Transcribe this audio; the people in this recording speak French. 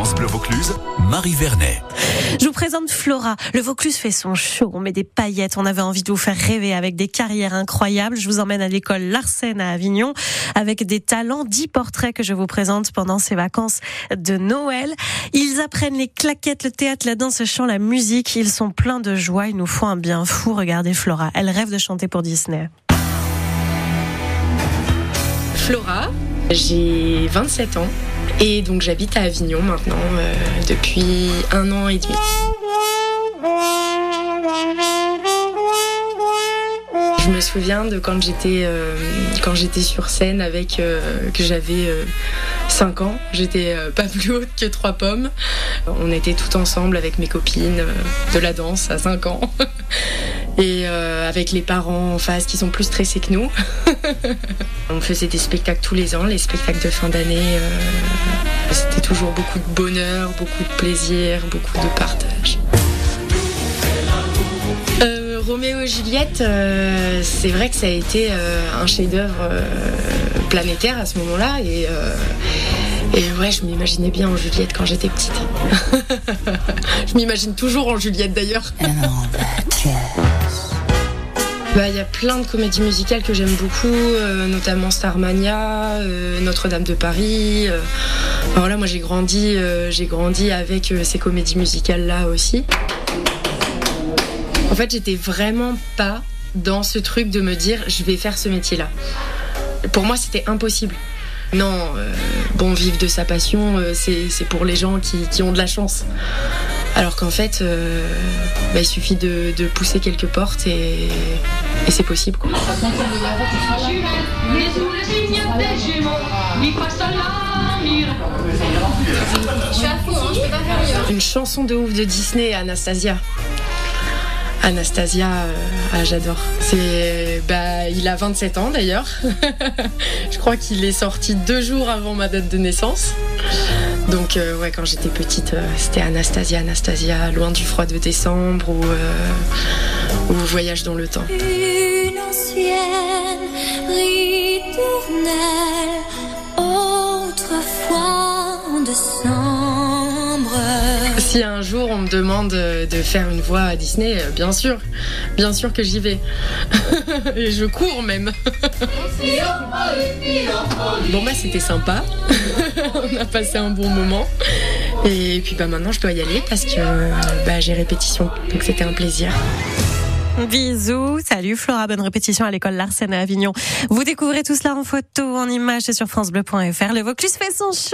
France Bleu Vaucluse, Marie Vernet. Je vous présente Flora. Le Vaucluse fait son show. On met des paillettes. On avait envie de vous faire rêver avec des carrières incroyables. Je vous emmène à l'école Larsen à Avignon avec des talents, dix portraits que je vous présente pendant ces vacances de Noël. Ils apprennent les claquettes, le théâtre, la danse, le chant, la musique. Ils sont pleins de joie. Ils nous font un bien fou. Regardez Flora. Elle rêve de chanter pour Disney. Flora, j'ai 27 ans et donc j'habite à Avignon maintenant euh, depuis un an et demi. Je me souviens de quand j'étais euh, quand j'étais sur scène avec euh, que j'avais 5 ans, j'étais pas plus haute que trois pommes. On était tout ensemble avec mes copines de la danse à 5 ans. et avec les parents en face qui sont plus stressés que nous. on faisait des spectacles tous les ans, les spectacles de fin d'année. C'était toujours beaucoup de bonheur, beaucoup de plaisir, beaucoup de partage. Euh, Roméo et Juliette, euh, c'est vrai que ça a été euh, un chef-d'œuvre euh, planétaire à ce moment-là et, et ouais, je m'imaginais bien en Juliette quand j'étais petite. je m'imagine toujours en Juliette d'ailleurs. Bah, il y a plein de comédies musicales que j'aime beaucoup, euh, notamment Starmania, euh, Notre-Dame de Paris. Euh. Enfin, voilà, moi j'ai grandi, j'ai grandi avec ces comédies musicales là aussi. En fait, j'étais vraiment pas dans ce truc de me dire je vais faire ce métier-là. Pour moi, c'était impossible. Non, bon, vivre de sa passion, c'est pour les gens qui, ont de la chance. Alors qu'en fait, euh, bah, il suffit de, pousser quelques portes et, c'est possible. Une chanson de ouf de Disney, Anastasia. Anastasia, euh, ah, j'adore. C'est, bah, il a 27 ans d'ailleurs. Je crois qu'il est sorti deux jours avant ma date de naissance. Donc euh, ouais, quand j'étais petite, euh, c'était Anastasia, Anastasia, loin du froid de décembre ou, Voyage dans le temps. Une ancienne ritournelle, autrefois en décembre. Si un jour on me demande de faire une voix à Disney, bien sûr, bien sûr que j'y vais. Et je cours même. bon bah c'était sympa. on a passé un bon moment. Et puis bah maintenant je dois y aller parce que bah, j'ai répétition. Donc c'était un plaisir. Bisous, salut Flora, bonne répétition à l'école Larsen à Avignon. Vous découvrez tout cela en photo, en images sur francebleu.fr. Le Vaucluse fait son show.